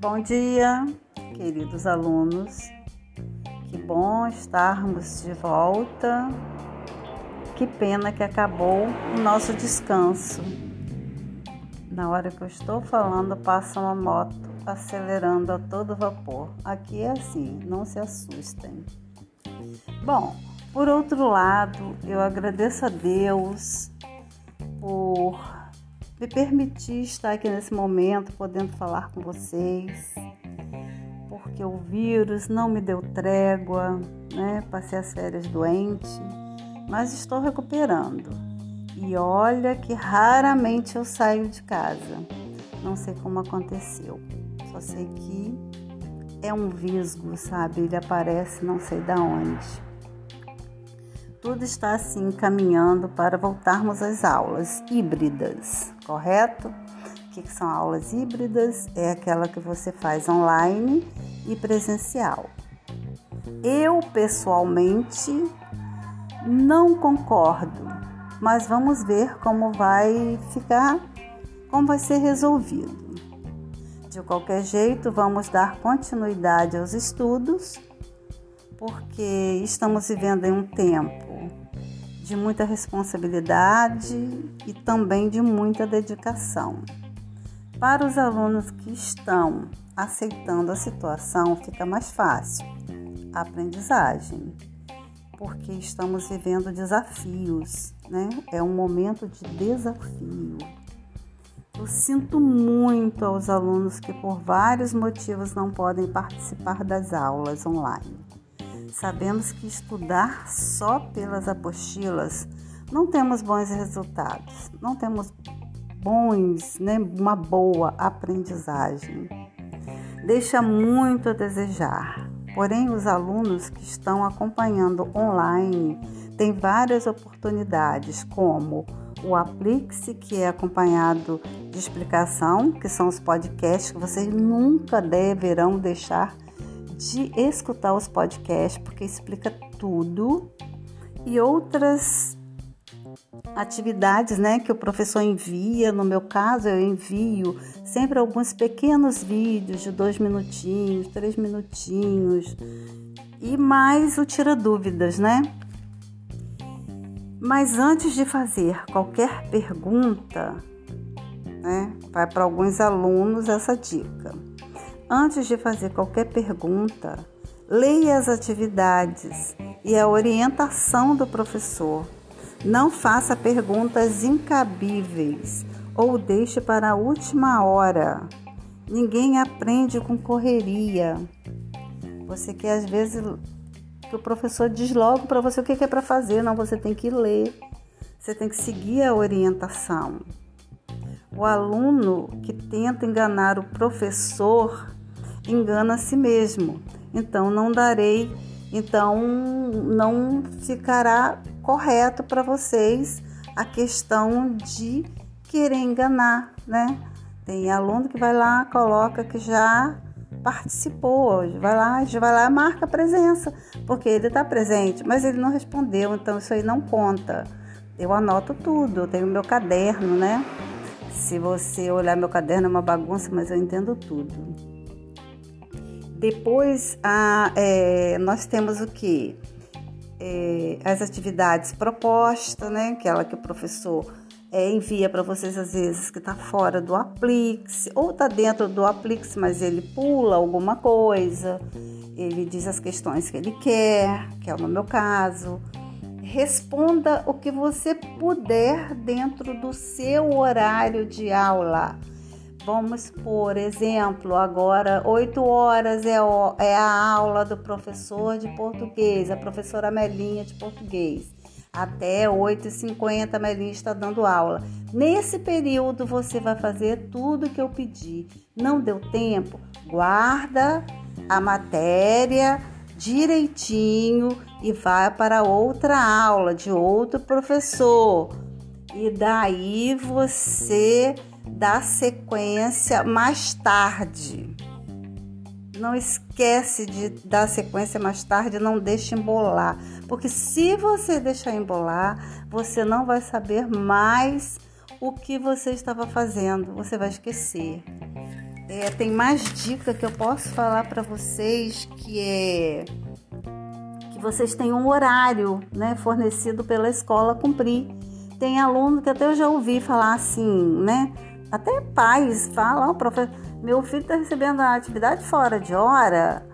Bom dia, queridos alunos. Que bom estarmos de volta. Que pena que acabou o nosso descanso. Na hora que eu estou falando, passa uma moto acelerando a todo vapor. Aqui é assim, não se assustem. Bom, por outro lado, eu agradeço a Deus por me permitir estar aqui nesse momento, podendo falar com vocês, porque o vírus não me deu trégua, né? Passei as férias doente, mas estou recuperando. E olha que raramente eu saio de casa. Não sei como aconteceu. Só sei que é um visgo, sabe? Ele aparece não sei da onde tudo está assim caminhando para voltarmos às aulas híbridas, correto? O que são aulas híbridas? É aquela que você faz online e presencial. Eu pessoalmente não concordo, mas vamos ver como vai ficar, como vai ser resolvido. De qualquer jeito, vamos dar continuidade aos estudos, porque estamos vivendo em um tempo de muita responsabilidade e também de muita dedicação. Para os alunos que estão aceitando a situação, fica mais fácil a aprendizagem, porque estamos vivendo desafios, né? É um momento de desafio. Eu sinto muito aos alunos que, por vários motivos, não podem participar das aulas online. Sabemos que estudar só pelas apostilas não temos bons resultados, não temos bons, né, uma boa aprendizagem. Deixa muito a desejar. Porém, os alunos que estão acompanhando online têm várias oportunidades, como o Aplixe, que é acompanhado de explicação, que são os podcasts que vocês nunca deverão deixar de escutar os podcasts, porque explica tudo, e outras atividades né, que o professor envia. No meu caso, eu envio sempre alguns pequenos vídeos de dois minutinhos, três minutinhos, e mais o Tira Dúvidas, né? Mas antes de fazer qualquer pergunta, né, vai para alguns alunos essa dica. Antes de fazer qualquer pergunta, leia as atividades e a orientação do professor. Não faça perguntas incabíveis ou deixe para a última hora. Ninguém aprende com correria. Você quer às vezes que o professor diz logo para você o que é para fazer, não, você tem que ler. Você tem que seguir a orientação. O aluno que tenta enganar o professor engana a si mesmo. Então não darei, então não ficará correto para vocês a questão de querer enganar, né? Tem aluno que vai lá, coloca que já participou vai lá, vai lá marca a presença, porque ele está presente, mas ele não respondeu, então isso aí não conta. Eu anoto tudo, eu tenho meu caderno, né? Se você olhar meu caderno é uma bagunça, mas eu entendo tudo. Depois, a, é, nós temos o que? É, as atividades propostas, né? Aquela que o professor é, envia para vocês às vezes que está fora do Aplix, ou está dentro do Aplix, mas ele pula alguma coisa, ele diz as questões que ele quer, que é no meu caso. Responda o que você puder dentro do seu horário de aula. Vamos por exemplo, agora 8 horas é, é a aula do professor de português, a professora Melinha de português. Até 8h50 a Melinha está dando aula. Nesse período você vai fazer tudo que eu pedi. Não deu tempo? Guarda a matéria direitinho e vai para outra aula de outro professor. E daí você dá sequência mais tarde. Não esquece de dar sequência mais tarde, não deixe embolar, porque se você deixar embolar, você não vai saber mais o que você estava fazendo, você vai esquecer. É, tem mais dica que eu posso falar para vocês que é que vocês têm um horário, né, fornecido pela escola cumprir. Tem aluno que até eu já ouvi falar assim, né? Até pais falam, professor, meu filho está recebendo a atividade fora de hora,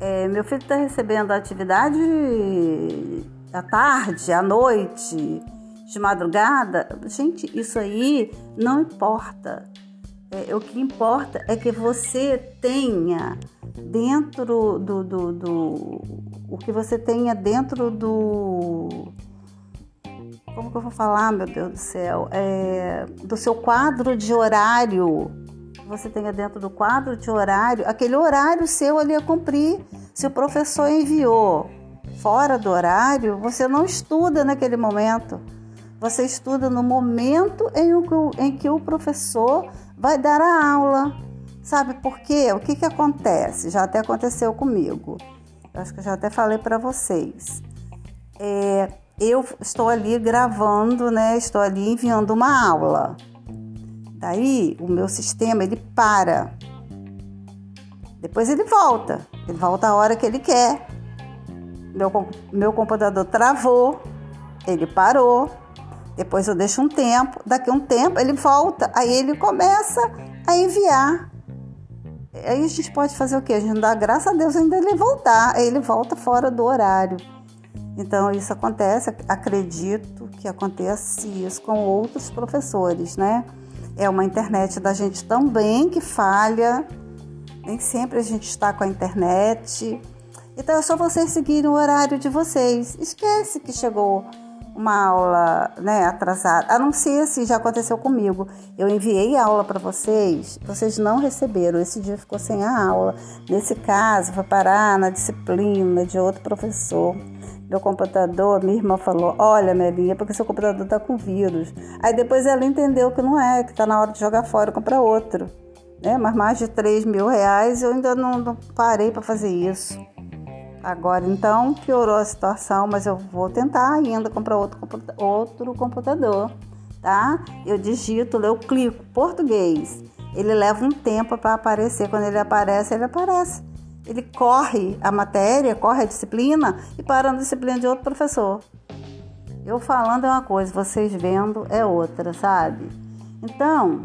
é, meu filho está recebendo a atividade à tarde, à noite, de madrugada. Gente, isso aí não importa. É, o que importa é que você tenha dentro do, do, do, o que você tenha dentro do como que eu vou falar, meu Deus do céu, é, do seu quadro de horário, você tenha dentro do quadro de horário, aquele horário seu ali a cumprir. Se o professor enviou fora do horário, você não estuda naquele momento. Você estuda no momento em, o, em que o professor vai dar a aula. Sabe por quê? O que, que acontece? Já até aconteceu comigo. Eu acho que eu já até falei para vocês. É, eu estou ali gravando, né? Estou ali enviando uma aula. Daí o meu sistema ele para. Depois ele volta. Ele volta a hora que ele quer. Meu, meu computador travou. Ele parou. Depois eu deixo um tempo, daqui um tempo ele volta, aí ele começa a enviar. Aí a gente pode fazer o quê? A gente dá graças a Deus ainda ele voltar, aí ele volta fora do horário. Então isso acontece, acredito que acontece isso com outros professores, né? É uma internet da gente também que falha, nem sempre a gente está com a internet. Então é só vocês seguirem o horário de vocês. Esquece que chegou uma aula né, atrasada, a não ser se já aconteceu comigo. Eu enviei a aula para vocês, vocês não receberam, esse dia ficou sem a aula. Nesse caso, foi parar na disciplina de outro professor. Meu computador, minha irmã falou: Olha, Melinha, é porque seu computador está com vírus. Aí depois ela entendeu que não é, que está na hora de jogar fora e comprar outro. Né? Mas mais de 3 mil reais eu ainda não, não parei para fazer isso. Agora então piorou a situação, mas eu vou tentar ainda comprar outro, outro computador, tá? Eu digito, eu clico português. Ele leva um tempo para aparecer. Quando ele aparece, ele aparece. Ele corre a matéria, corre a disciplina e para na disciplina de outro professor. Eu falando é uma coisa, vocês vendo é outra, sabe? Então,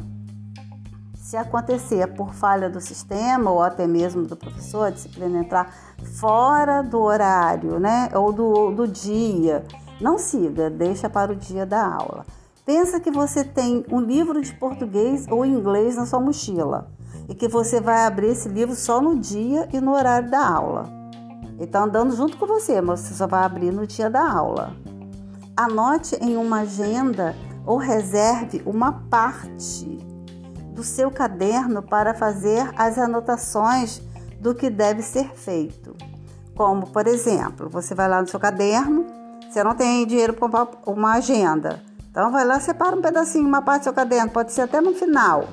se acontecer por falha do sistema ou até mesmo do professor, a disciplina entrar fora do horário, né, ou do, do dia, não siga, deixa para o dia da aula. Pensa que você tem um livro de português ou inglês na sua mochila e que você vai abrir esse livro só no dia e no horário da aula. Ele está andando junto com você, mas você só vai abrir no dia da aula. Anote em uma agenda ou reserve uma parte do seu caderno para fazer as anotações do que deve ser feito. Como, por exemplo, você vai lá no seu caderno, você não tem dinheiro para comprar uma agenda. Então vai lá, separa um pedacinho, uma parte do seu caderno, pode ser até no final.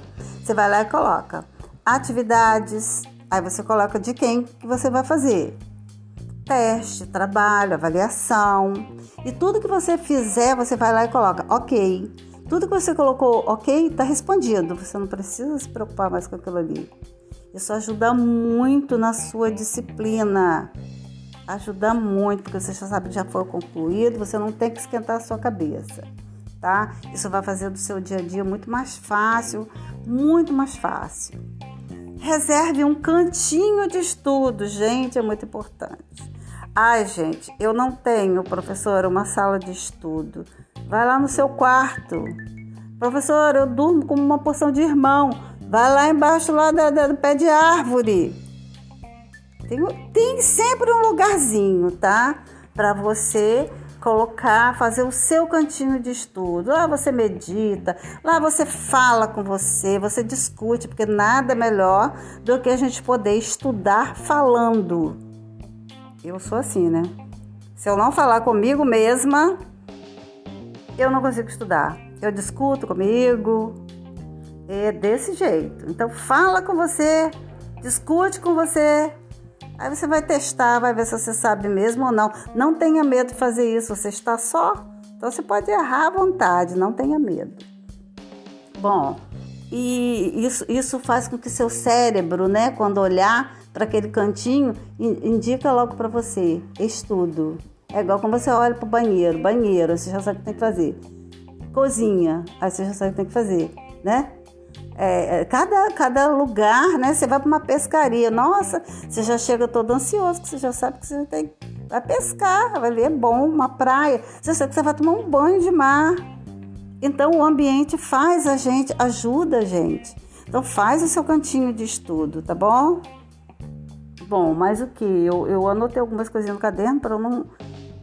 Você vai lá e coloca atividades, aí você coloca de quem que você vai fazer. Teste, trabalho, avaliação. E tudo que você fizer, você vai lá e coloca, ok. Tudo que você colocou ok, está respondido. Você não precisa se preocupar mais com aquilo ali. Isso ajuda muito na sua disciplina. Ajuda muito, porque você já sabe que já foi concluído, você não tem que esquentar a sua cabeça, tá? Isso vai fazer do seu dia a dia muito mais fácil, muito mais fácil. Reserve um cantinho de estudo, gente, é muito importante. Ai, gente, eu não tenho, professora, uma sala de estudo. Vai lá no seu quarto. Professor, eu durmo como uma porção de irmão. Vai lá embaixo lá do, do pé de árvore. Tem, tem sempre um lugarzinho, tá? Para você colocar, fazer o seu cantinho de estudo. Lá você medita, lá você fala com você, você discute, porque nada melhor do que a gente poder estudar falando. Eu sou assim, né? Se eu não falar comigo mesma, eu não consigo estudar. Eu discuto comigo. É desse jeito. Então fala com você, discute com você. Aí você vai testar, vai ver se você sabe mesmo ou não. Não tenha medo de fazer isso, você está só. Então você pode errar à vontade, não tenha medo. Bom, e isso, isso faz com que seu cérebro, né, quando olhar para aquele cantinho, indica logo para você, estudo. É igual quando você olha para o banheiro, banheiro, você já sabe o que tem que fazer. Cozinha, aí você já sabe o que tem que fazer, né? É, é cada, cada lugar, né? Você vai para uma pescaria, nossa, você já chega todo ansioso, você já sabe que você tem vai pescar, vai ver, é bom, uma praia, você sabe que você vai tomar um banho de mar. Então o ambiente faz a gente, ajuda a gente. Então faz o seu cantinho de estudo, tá bom? Bom, mas o que? Eu, eu anotei algumas coisinhas no caderno para não,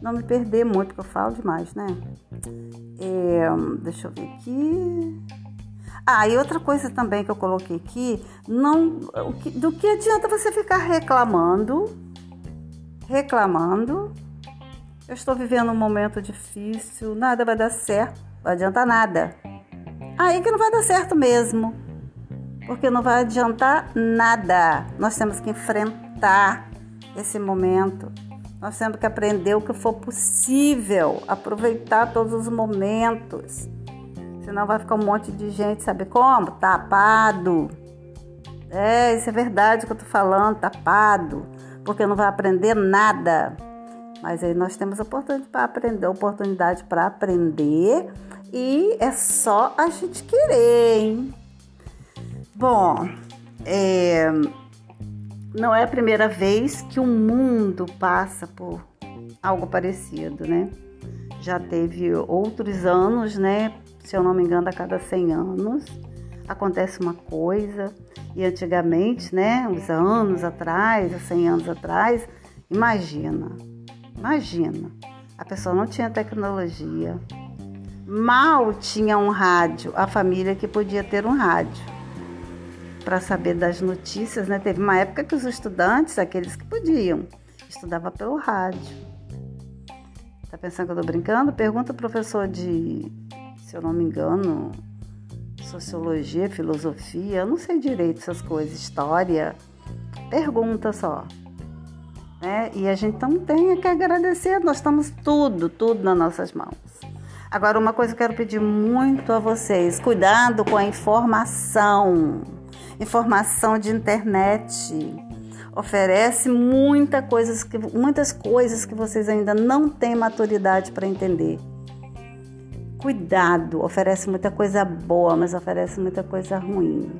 não me perder muito, porque eu falo demais, né? É, deixa eu ver aqui. Ah, e outra coisa também que eu coloquei aqui, não, do que adianta você ficar reclamando, reclamando. Eu estou vivendo um momento difícil, nada vai dar certo, não adianta nada. Aí que não vai dar certo mesmo, porque não vai adiantar nada. Nós temos que enfrentar esse momento. Nós temos que aprender o que for possível, aproveitar todos os momentos. Senão vai ficar um monte de gente, sabe como? Tapado. É, isso é verdade que eu tô falando, tapado. Porque não vai aprender nada. Mas aí nós temos oportunidade para aprender, oportunidade para aprender e é só a gente querer, hein? Bom, é, não é a primeira vez que o mundo passa por algo parecido, né? Já teve outros anos, né? Se eu não me engano, a cada 100 anos acontece uma coisa. E antigamente, né? Uns anos atrás, 100 anos atrás, imagina, imagina, a pessoa não tinha tecnologia, mal tinha um rádio, a família que podia ter um rádio para saber das notícias, né? Teve uma época que os estudantes, aqueles que podiam, estudava pelo rádio. Tá pensando que eu tô brincando? Pergunta o professor de, se eu não me engano, sociologia, filosofia, eu não sei direito essas coisas, história. Pergunta só. Né? E a gente não tem que agradecer, nós estamos tudo, tudo nas nossas mãos. Agora, uma coisa que eu quero pedir muito a vocês: cuidado com a informação informação de internet. Oferece muita coisas muitas coisas que vocês ainda não têm maturidade para entender. Cuidado, oferece muita coisa boa, mas oferece muita coisa ruim.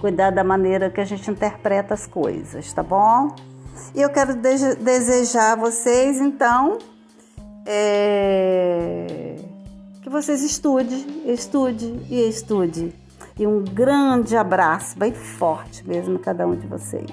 Cuidado da maneira que a gente interpreta as coisas, tá bom? E eu quero desejar a vocês, então, é... que vocês estudem, estude e estude e um grande abraço, bem forte mesmo, cada um de vocês.